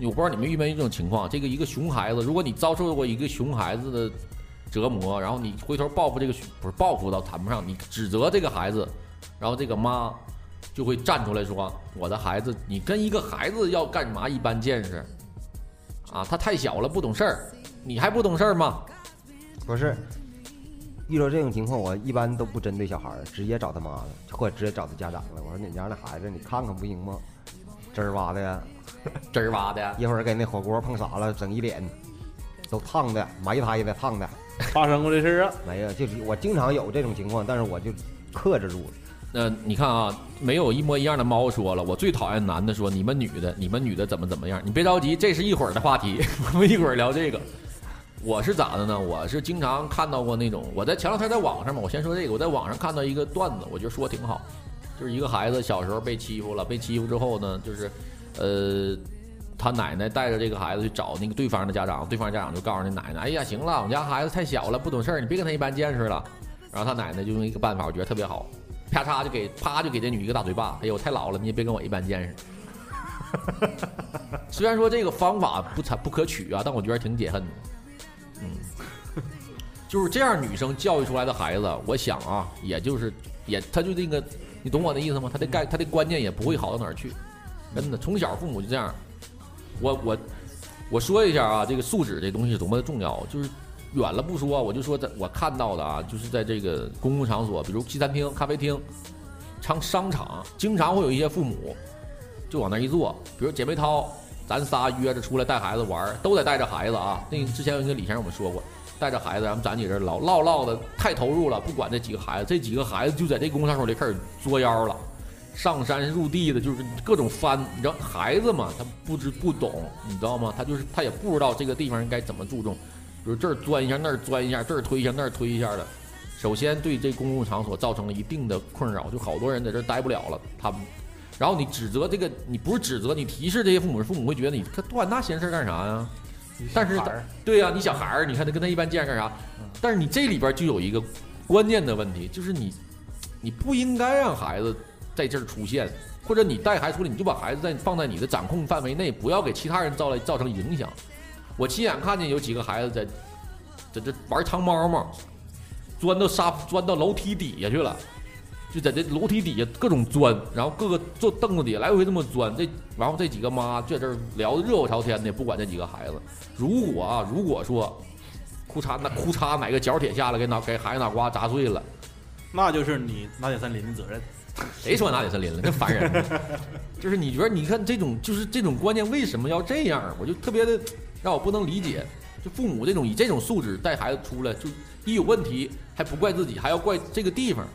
我不知道你们遇没遇这种情况，这个一个熊孩子，如果你遭受过一个熊孩子的折磨，然后你回头报复这个不是报复倒谈不上，你指责这个孩子，然后这个妈就会站出来说：“我的孩子，你跟一个孩子要干嘛一般见识？啊，他太小了，不懂事儿，你还不懂事儿吗？”不是，遇到这种情况，我一般都不针对小孩儿，直接找他妈了，或者直接找他家长了。我说你家那孩子，你看看不行吗？汁儿挖的呀，汁儿挖的。一会儿给那火锅碰洒了，整一脸都烫的，埋汰的烫的。发生过这事儿啊？没有，就是我经常有这种情况，但是我就克制住了。呃，你看啊，没有一模一样的猫说了，我最讨厌男的说你们女的，你们女的怎么怎么样。你别着急，这是一会儿的话题，我们一会儿聊这个。我是咋的呢？我是经常看到过那种，我在前两天在网上嘛，我先说这个，我在网上看到一个段子，我觉得说挺好，就是一个孩子小时候被欺负了，被欺负之后呢，就是，呃，他奶奶带着这个孩子去找那个对方的家长，对方家长就告诉那奶奶，哎呀，行了，我们家孩子太小了，不懂事儿，你别跟他一般见识了。然后他奶奶就用一个办法，我觉得特别好，啪嚓就给啪就给这女一个大嘴巴，哎呦，太老了，你也别跟我一般见识。虽然说这个方法不才不可取啊，但我觉得挺解恨的。嗯，就是这样，女生教育出来的孩子，我想啊，也就是也他就那个，你懂我的意思吗？他的概他的观念也不会好到哪儿去，真的，从小父母就这样。我我我说一下啊，这个素质这东西是多么的重要，就是远了不说，我就说在我看到的啊，就是在这个公共场所，比如西餐厅、咖啡厅、商商场，经常会有一些父母就往那儿一坐，比如姐妹淘，咱仨约着出来带孩子玩儿，都得带着孩子啊。那之前有一个李先生我们说过，带着孩子，咱们咱几个人唠唠唠的太投入了，不管这几个孩子，这几个孩子就在这公共场所里开始作妖了。上山入地的，就是各种翻。你知道孩子嘛，他不知不懂，你知道吗？他就是他也不知道这个地方应该怎么注重，比如这儿钻一下，那儿钻一下，这儿推一下，那儿推一下的。首先对这公共场所造成了一定的困扰，就好多人在这儿待不了了。他，然后你指责这个，你不是指责，你提示这些父母，父母会觉得你他管那闲事儿干啥呀？但是对呀、你小孩儿，你看他跟他一般见识干啥？但是你这里边就有一个关键的问题，就是你你不应该让孩子在这儿出现，或者你带孩子出来，你就把孩子在放在你的掌控范围内，不要给其他人造来造成影响。我亲眼看见有几个孩子在在这玩藏猫猫，钻到沙钻到楼梯底下去了。就在这楼梯底下各种钻，然后各个坐凳子底下来回这么钻，这然后这几个妈就在这聊的热火朝天的，不管这几个孩子。如果啊，如果说裤衩那裤衩哪个角铁下来给脑给孩子脑瓜砸碎了，那就是你拿铁森林的责任。谁说拿铁森林了？真烦人！就是你觉得，你看这种就是这种观念为什么要这样？我就特别的让我不能理解。就父母这种以这种素质带孩子出来，就一有问题还不怪自己，还要怪这个地方。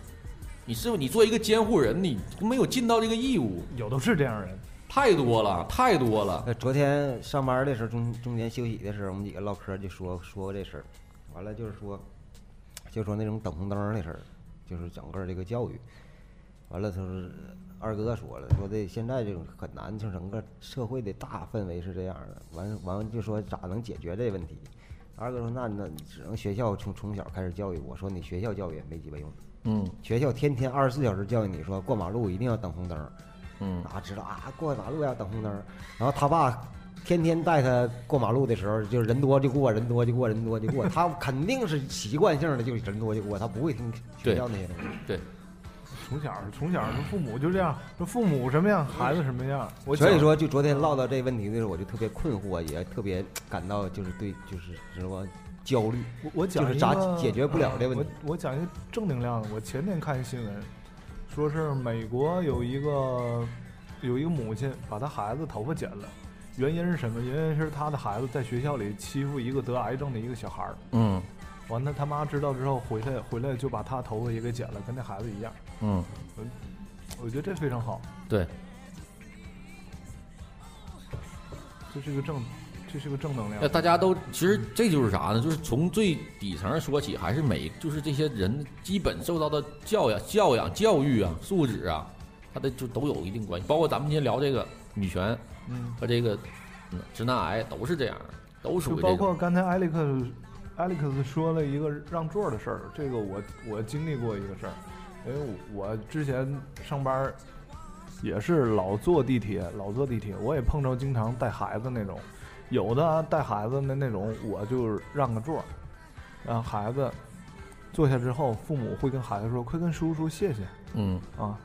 你是不是你作为一个监护人，你没有尽到这个义务？有的是这样人，太多了，太多了。呃，昨天上班的时候，中中间休息的时候，我们几个唠嗑就说说过这事儿，完了就是说，就说那种等红灯儿的事儿，就是整个这个教育，完了他说二哥说了，说这现在这种很难，就整个社会的大氛围是这样的，完完了就说咋能解决这问题？二哥说那那只能学校从从小开始教育，我说你学校教育也没鸡巴用，嗯学校天天二十四小时教育你说过马路一定要等红灯儿。嗯，哪知道啊，过马路要等红灯儿。然后他爸天天带他过马路的时候，就是人多就过，人多就过，人多就过。他肯定是习惯性的，就是人多就过，他不会听学校那些东西。对从小从小这父母就这样，说父母什么样，孩子什么样。我所以说，就昨天唠到这问题的时候，我就特别困惑，也特别感到就是对，就是什么焦虑。我我讲就是咋解决不了这问题我我讲一个正能量的。我前天看新闻，说是美国有一个有一个母亲把她孩子头发剪了，原因是什么？原因是她的孩子在学校里欺负一个得癌症的一个小孩儿。嗯完了，他妈知道之后回来回来就把他头发也给剪了，跟那孩子一样。嗯，我我觉得这非常好，对，这是一个正，这是个正能那量。大家都其实这就是啥呢？就是从最底层说起，还是每就是这些人基本受到的教养、教养、教育啊、素质啊，他的就都有一定关系。包括咱们今天聊这个女权嗯，和这个嗯直男癌，都是这样，都属于包。括刚才艾利克斯艾利克斯说了一个让座的事儿，这个我我经历过一个事儿，因为我之前上班儿也是老坐地铁，老坐地铁，我也碰着经常带孩子那种，有的带孩子的那种，我就让个座儿，让孩子坐下之后，父母会跟孩子说：“快跟叔叔谢谢。”嗯，啊，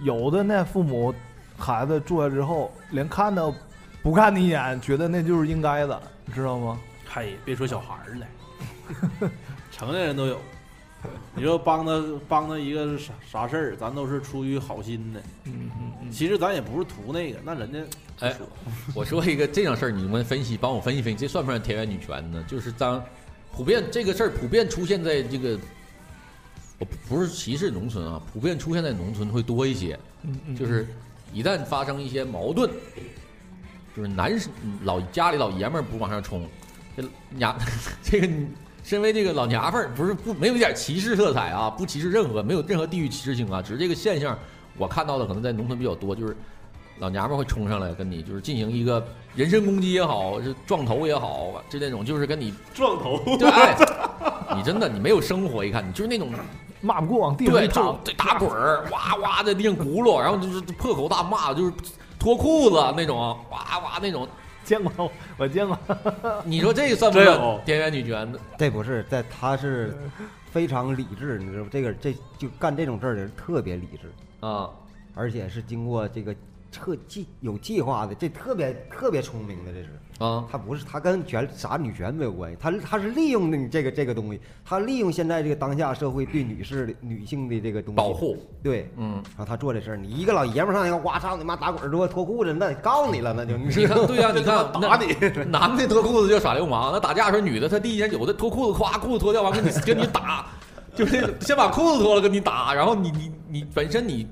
有的那父母孩子坐下之后，连看都不看你一眼，觉得那就是应该的，你知道吗？嘿，别说小孩儿了，成年人都有。你说帮他帮他一个啥啥事儿，咱都是出于好心的。嗯嗯嗯，其实咱也不是图那个，那人家哎，我说一个这样事儿，你们分析，帮我分析分析，这算不算田园女权呢？就是当普遍这个事儿普遍出现在这个，我不不是歧视农村啊，普遍出现在农村会多一些。嗯嗯，就是一旦发生一些矛盾，就是男生老家里老爷们儿不往上冲，这娘 这个身为这个老娘们儿，不是不没有一点歧视色彩啊，不歧视任何没有任何地域歧视性啊，只是这个现象我看到的可能在农村比较多，就是老娘们儿会冲上来跟你就是进行一个人身攻击也好，是撞头也好，就那种就是跟你 撞头。对，哎，你真的你没有生活，一看你就是那种骂不过往地上一躺，对打滚儿，哇哇在地上轱辘，然后就是破口大骂，就是脱裤子那种，哇哇那种。见过，我见过。你说这算不算田园女权？这不是在，他是非常理智，你知道吗？这个这就干这种事儿的人特别理智，啊，而且是经过这个特计有计划的，这特别特别聪明的，这是。啊，他不是，他跟权啥女权没有关系，他他是利用你这个这个东西，他利用现在这个当下社会对女士的女性的这个东西保，护，对，嗯，然后他做这事儿，你一个老爷们儿上来，哇操你妈打滚儿脱脱裤子，那告诉你了，那就你。看，对呀、你看打你，男的脱裤子就耍流氓，那打架的时候女的她第一件有的脱裤子，咵裤子脱掉完跟你跟你打，就是先把裤子脱了跟你打，然后你你你本身你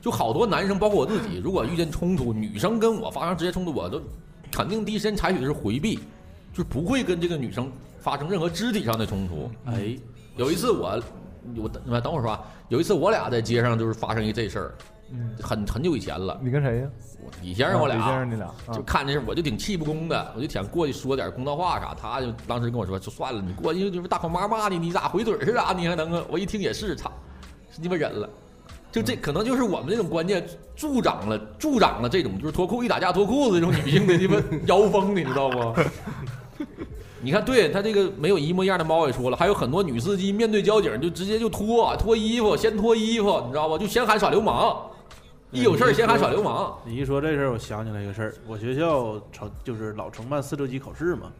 就好多男生，包括我自己，如果遇见冲突，女生跟我发生直接冲突，我都肯定第一时间采取的是回避，就是不会跟这个女生发生任何肢体上的冲突。哎，有一次我我等等会儿说啊，有一次我俩在街上就是发生一这事儿，嗯，很很久以前了。你跟谁呀？我李先生我俩李先生你俩啊就看这事儿，我就挺气不公的，我就想过去说点公道话啥。他就当时跟我说，就算了，你过去就是大口妈骂你，你咋回嘴儿是咋？你还能啊？我一听也是，操，是鸡巴忍了。就这可能就是我们这种观念助长了助长了这种就是脱裤一打架脱裤子这种女性的鸡巴 妖风，你知道不？你看，对他这个没有一模一样的猫也说了，还有很多女司机面对交警就直接就脱脱衣服，先脱衣服，你知道吧？就先喊耍流氓，一有事儿先喊耍流氓。你一说这事儿，我想起来一个事儿，我学校承就是老承办四六级考试嘛，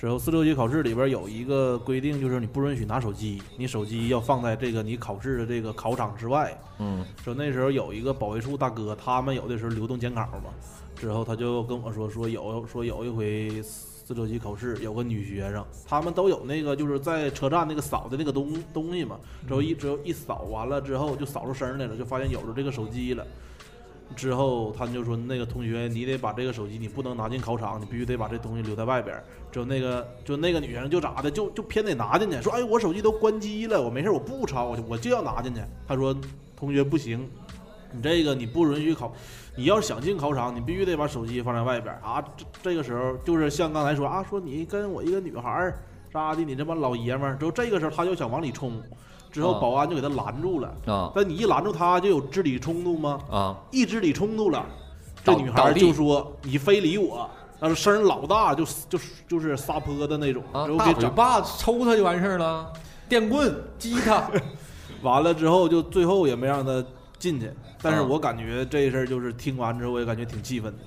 之后四六级考试里边有一个规定，就是你不允许拿手机，你手机要放在这个你考试的这个考场之外。嗯说那时候有一个保卫处大哥，他们有的时候流动监考嘛，之后他就跟我说说有说有一回四六级考试，有个女学生，他们都有那个就是在车站那个扫的那个东东西嘛，之后一之后一扫完了之后就扫出声来了，就发现有了这个手机了。之后他就说那个同学，你得把这个手机，你不能拿进考场，你必须得把这东西留在外边儿。之后那个就那个女生就咋的，就就偏得拿进去，说哎我手机都关机了，我没事儿我不抄，我就我就要拿进去。他说同学不行，你这个你不允许考，你要想进考场，你必须得把手机放在外边啊。这这个时候就是像刚才说啊，说你跟我一个女孩儿咋的，你这帮老爷们儿。之后这个时候他就想往里冲，之后啊保安就给他拦住了。啊但你一拦住他，就有肢体冲突吗？啊一肢体冲突了，这女孩就说：“你非礼我。”但是声老大，就就就是撒泼的那种，啊大嘴巴抽他就完事儿了，电棍击他。完了之后，就最后也没让他进去。但是啊我感觉这事儿就是听完之后，我也感觉挺气愤的。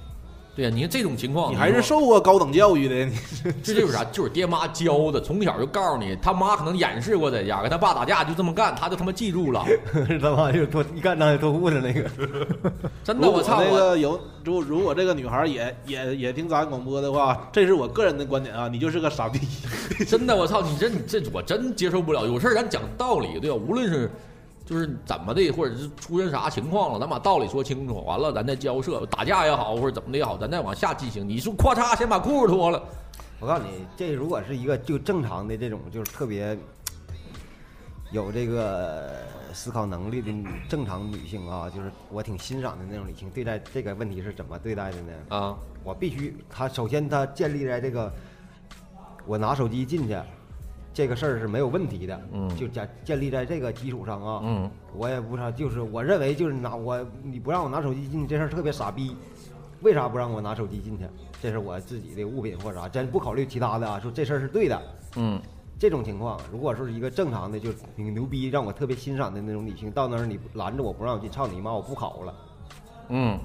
对呀、你看这种情况，你还是受过高等教育的，你 这就是啥？就是爹妈教的，从小就告诉你，他妈可能演示过在家，跟他爸打架就这么干，他就他妈记住了。他妈就脱一干张就脱裤子那个，真的，我操！我那个有，如如果这个女孩也也也听咱广播的话，这是我个人的观点啊，你就是个傻逼。真的，我操！你这你这我真接受不了。有事儿咱讲道理，对吧？无论是就是怎么的，或者是出现啥情况了，咱把道理说清楚，完了咱再交涉，打架也好，或者怎么的也好，咱再往下进行。你说咔嚓先把裤子脱了，我告诉你，这如果是一个就正常的这种，就是特别有这个思考能力的正常女性啊，就是我挺欣赏的那种女性，对待这个问题是怎么对待的呢？啊我必须，她首先她建立在这个我拿手机进去这个事儿是没有问题的，嗯就建建立在这个基础上啊，嗯我也不知道，就是我认为就是拿我你不让我拿手机进去这事儿特别傻逼，为啥不让我拿手机进去？这是我自己的物品或者啥，真不考虑其他的啊，说这事儿是对的。嗯这种情况，如果说是一个正常的，就是挺牛逼，让我特别欣赏的那种女性，到那儿你拦着我不让我进，操你妈，我不考了，嗯，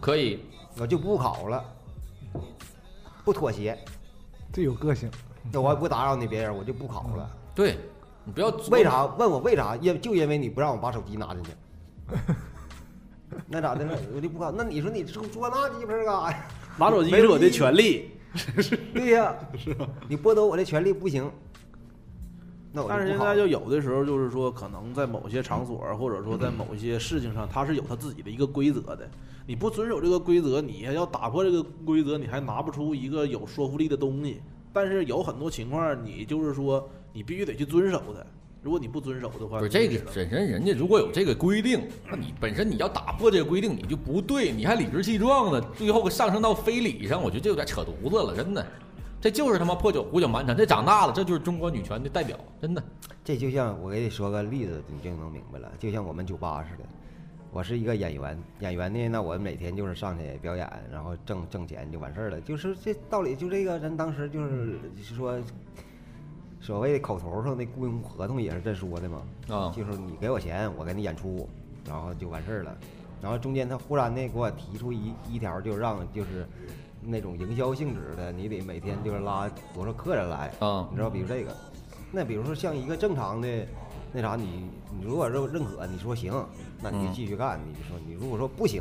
可以。我就不考了，不妥协，这有个性。那我也不打扰你别人，我就不考了。对你不要为？啥？问我为啥？因就因为你不让我把手机拿进去。那咋的呢？我就不考。那你说你说说那鸡巴事儿干啥呀？拿手机是我的权利，对呀，你剥夺我的权利不行。那我但是现在就有的时候就是说，可能在某些场所或者说在某些事情上，他是有他自己的一个规则的。你不遵守这个规则，你要打破这个规则，你还拿不出一个有说服力的东西。但是有很多情况，你就是说你必须得去遵守的。如果你不遵守的话，不是这个本身人家如果有这个规定，那你本身你要打破这个规定，你就不对，你还理直气壮的，最后上升到非礼上，我觉得这有点扯犊子了，真的。这就是他妈破酒胡搅蛮缠，这长大了，这就是中国女权的代表，真的。这就像我给你说个例子，你就能明白了。就像我们酒吧似的，我是一个演员，演员呢，那我每天就是上去表演，然后挣挣钱就完事儿了。就是这道理，就这个人当时就是说，所谓的口头上的雇佣合同也是这说的嘛。啊就是你给我钱，我给你演出，然后就完事儿了。然后中间他忽然的给我提出一一条，就让就是那种营销性质的，你得每天就是拉多少客人来啊你知道，比如这个，那比如说像一个正常的那啥，你你如果认认可，你说行，那你就嗯继续干。你就说你如果说不行，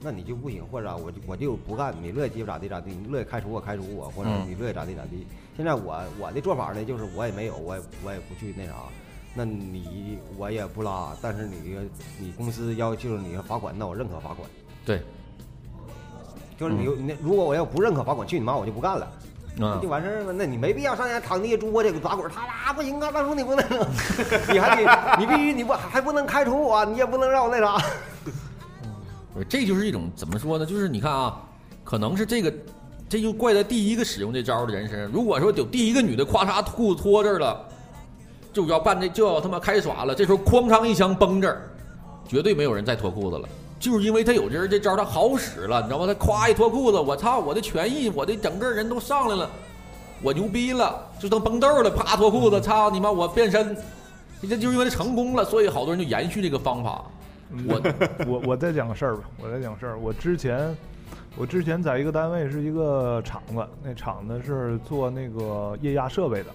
那你就不行，或者我就我就不干，你乐意咋地咋地，你乐意开除我开除我，或者嗯你乐意咋地咋地。现在我我的做法呢，就是我也没有，我也我也不去那啥。那你我也不拉，但是你你公司要求你要罚款，那我认可罚款。对，就是你那如果我要不认可罚款，去你妈我就不干了。啊就完事儿了。那你没必要上家躺地下捉去打滚儿，他妈不行啊！大叔你不能，你还得你必须你不还不能开除我，你也不能让我那啥。呃这就是一种怎么说呢？就是你看啊，可能是这个，这就怪在第一个使用这招的人身上。如果说有第一个女的咵嚓裤子脱这儿了，就要办这就要他妈开耍了，这时候哐当一枪崩这儿，绝对没有人再脱裤子了。就是因为他有这人这招，他好使了，你知道吗？他咵一脱裤子，我操，我的权益，我的整个人都上来了，我牛逼了，就当崩豆了，啪脱裤子，操你妈，我变身，这就是因为他成功了，所以好多人就延续这个方法。我 我我再讲个事儿吧，我再讲个事儿。我之前我之前在一个单位是一个厂子，那厂子是做那个液压设备的，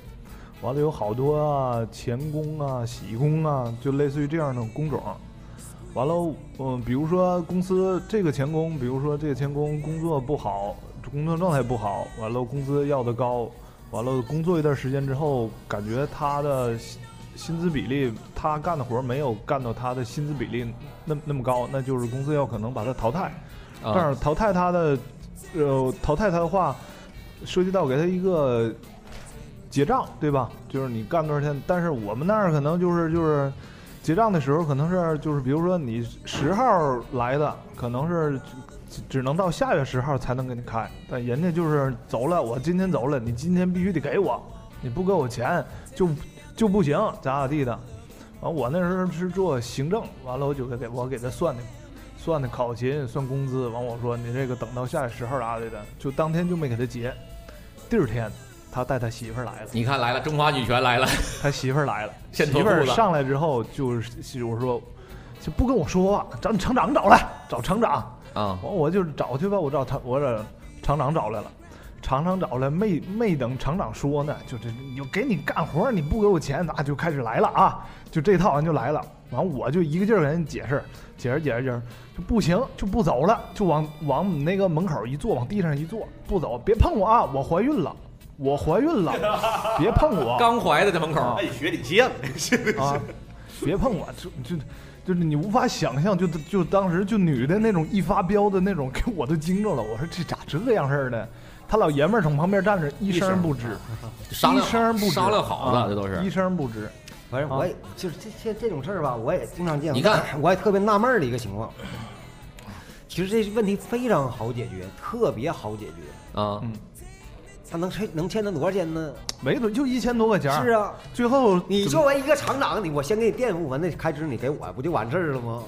完了有好多啊钳工啊、铣工啊，就类似于这样的工种。完了，嗯，比如说公司这个钳工，比如说这个钳工工作不好，工作状态不好，完了工资要的高，完了工作一段时间之后，感觉他的薪薪资比例，他干的活没有干到他的薪资比例那那么高，那就是公司要可能把他淘汰。但啊，是淘汰他的，呃，淘汰他的话，涉及到给他一个结账，对吧？就是你干多少天，但是我们那儿可能就是就是结账的时候，可能是就是比如说你十号来的，可能是只能到下月十号才能给你开，但人家就是走了，我今天走了，你今天必须得给我，你不给我钱就就不行，咋咋地的。完，我那时候是做行政，完了我就给给我给他算的，算的考勤，算工资。完我说你这个等到下月十号咋的的，就当天就没给他结。第二天他带他媳妇儿来了，你看来了，中华女权来了，他媳妇儿来了，先媳妇儿上来之后就是我说就不跟我说话，找你厂长找来，找厂长。啊，完我就找去吧，我找厂我找厂长找来了，厂长找来没没等厂长说呢，就这就给你干活，你不给我钱，那就开始来了啊，就这套人就来了。完我就一个劲儿给人解释，解释解释解释，就不行就不走了，就往往你那个门口一坐，往地上一坐，不走，别碰我啊，我怀孕了，我怀孕了，别碰我。刚怀的在门口，啊哎，学理像，啊，别碰我，就就就是你无法想象，就就当时就女的那种一发飙的那种，给我都惊着了。我说这咋这样式儿的？他老爷们儿从旁边站着，一声不吱，一声不吱，商量好了，这都是一。声不吱。反正我也就是这这这种事儿吧，我也经常见。你看，我也特别纳闷儿的一个情况。其实这问题非常好解决，特别好解决。啊，他能欠能欠他多少钱呢？没多就一千多块钱儿。是啊，最后你作为一个厂长，你我先给你垫付完那开支，你给我不就完事儿了吗？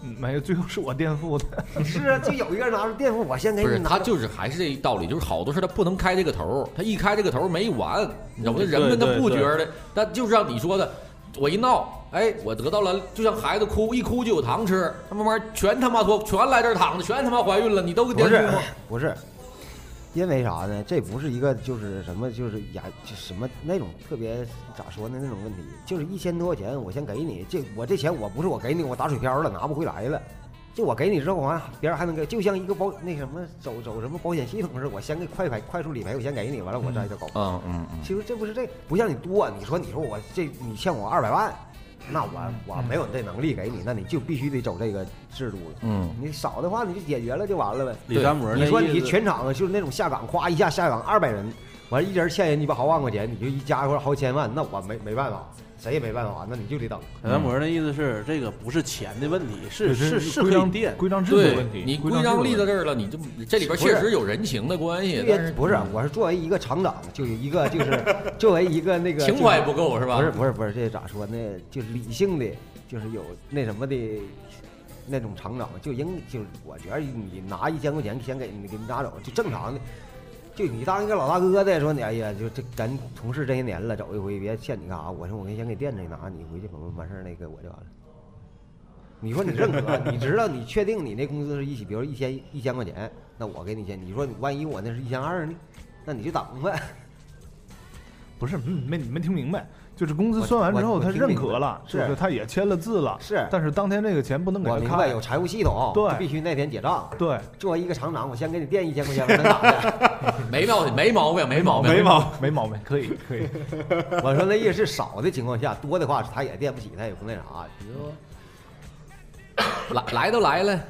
嗯没有，最后是我垫付的。是啊，就有一个人拿出垫付，我先给不是，你拿。他就是还是这一道理，就是好多事他不能开这个头，他一开这个头没完，你知道吗？人们他不觉得，但就是像你说的，我一闹，哎，我得到了，就像孩子哭，一哭就有糖吃，他慢慢全他妈脱，全来这儿躺着，全他妈怀孕了，你都给垫付吗？不是？不是，因为啥呢？这不是一个就是什么就是呀就什么那种特别咋说呢那种问题，就是一千多块钱我先给你，这我这钱我不是我给你我打水漂了拿不回来了。就我给你之后，完别人还能给，就像一个保那什么走走什么保险系统似的，我先给快赔快速理赔，我先给你，完了我再就搞。嗯嗯嗯，其实这不是这不像你多，你说你说我这你欠我二百万，那我我没有这能力给你，那你就必须得走这个制度了。嗯，你少的话你就解决了就完了呗。李三模你说你全场就是那种下岗，夸一下下岗二百人，完一人欠人鸡巴好万块钱，你就一家伙好几千万，那我没没办法，谁也没办法，那你就得等。李三模那意思是这个不是钱的问题，是是是规章可以垫。规章制度对问题。你规章立到这儿了，你就这里边确实有人情的关系，但是不是，我是作为一个厂长，就有一个就是作为一个那个情怀不够是吧？不是不是不是，这咋说呢？就是理性的，就是有那什么的，那种厂长就应就是我觉得你拿一千块钱先给你给你拿走，就正常的。就你当一个老大哥的说你，哎呀，就这咱同事这些年了，走一回别欠你干啥？我说我先给垫着你拿，你回去完完事儿那个我就完了。你说你认可，你知道你确定你那工资是一起，比如一千一千块钱，那我给你钱。你说你万一我那是一千二呢？那你就等呗。不是，没没听明白，就是工资我算完之后他认可了，是就是他也签了字了，是但是当天这个钱不能给他开我明白有。财务系统，对必须那天结账。对，作为一个厂长，我先给你垫一千块钱，我能咋的？没毛病，没毛病，没毛病，没毛没毛病，可以可以。我说那意思是少的情况下，多的话他也垫不起，他也不那啥，你说？来来都来了，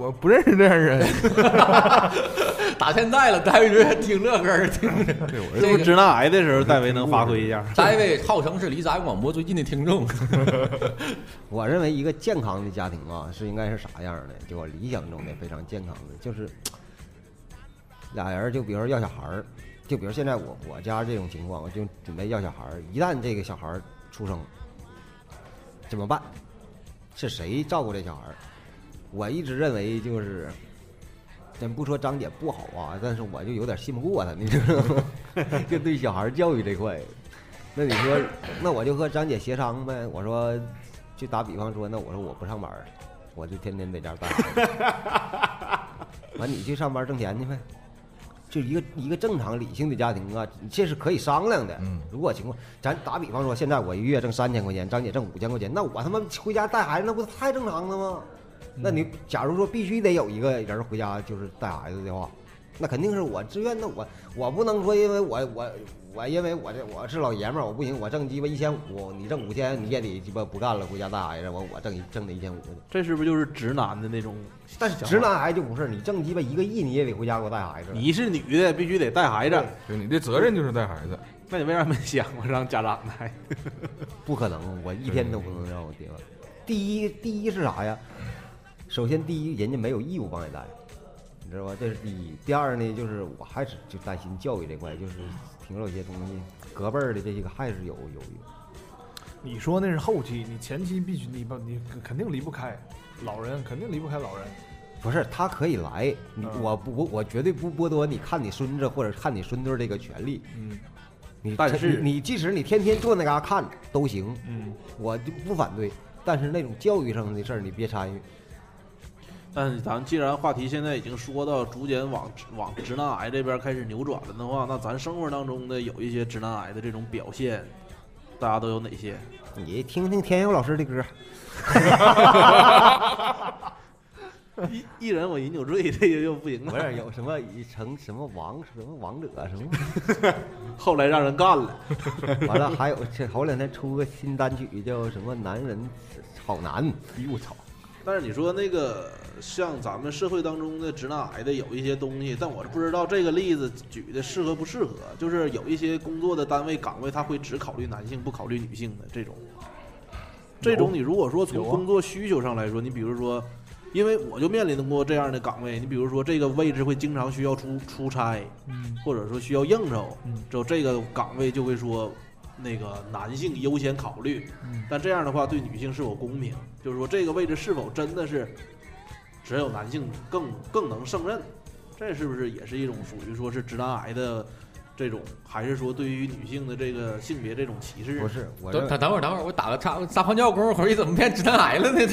我不认识这样人。打现在了，戴维这听这歌儿听着。对，我这不直男癌的时候，戴维能发挥一下。戴维号称是离咱广播最近的听众，我认为一个健康的家庭啊，是应该是啥样的？就我理想中的非常健康的，就是俩人，就比如说要小孩儿，就比如现在我我家这种情况，我就准备要小孩儿。一旦这个小孩儿出生，怎么办？是谁照顾这小孩儿？我一直认为就是，咱不说张姐不好啊，但是我就有点信不过她，你知道吗？就对小孩教育这块，那你说，那我就和张姐协商呗。我说，就打比方说，那我说我不上班，我就天天在家带孩子。完，你去上班挣钱去呗。就一个一个正常理性的家庭啊，这是可以商量的。嗯如果情况，咱打比方说，现在我一月挣三千块钱，张姐挣五千块钱，那我他妈回家带孩子，那不太正常了吗？那你假如说必须得有一个人回家就是带孩子的话，那肯定是我自愿的。我我不能说因为我我我因为我这我是老爷们儿，我不行，我挣鸡巴一千五，你挣五千，你也得鸡巴不干了，回家带孩子，我我挣挣那一千五去。这是不是就是直男的那种？但是直男癌就不是，你挣鸡巴一个亿，你也得回家给我带孩子。你是女的，必须得带孩子。就你的责任就是带孩子。那你为啥没想过让家长带？不可能，我一天都不能让我爹。第一，第一是啥呀？首先，第一，人家没有义务帮你带，你知道吧？这是第一。第二呢，就是我还是就担心教育这块，就是挺有一些东西，隔辈儿的这些个还是有有有。你说那是后期，你前期必须你不你肯定离不开老人，肯定离不开老人。不是，他可以来，你嗯我不我我绝对不剥夺你看你孙子或者看你孙女这个权利。嗯你但是你你即使你天天坐那嘎看都行，嗯，我就不反对。但是那种教育上的事儿你别参与。但是咱既然话题现在已经说到逐渐往往直男癌这边开始扭转了的话，那咱生活当中的有一些直男癌的这种表现，大家都有哪些？你听听天佑老师的歌，一一人我饮酒醉，这个就不行了不。是有什么一成什么王什么王者什么，后来让人干了。完了还有这头两天出个新单曲叫什么男人好难，哎呦我操！但是你说那个像咱们社会当中的直男癌的有一些东西，但我是不知道这个例子举的适合不适合。就是有一些工作的单位岗位，他会只考虑男性，不考虑女性的这种。这种你如果说从工作需求上来说，你比如说，因为我就面临过这样的岗位，你比如说这个位置会经常需要出出差，嗯或者说需要应酬，嗯之后这个岗位就会说那个男性优先考虑。嗯但这样的话对女性是否公平？就是说这个位置是否真的是只有男性更更能胜任？这是不是也是一种属于说是直男癌的这种，还是说对于女性的这个性别这种歧视？不是我等等等会儿等会儿，我打个岔，撒泡尿功夫回去怎么变直男癌了呢？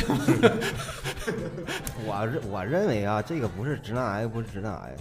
我认我认为啊，这个不是直男癌，不是直男癌，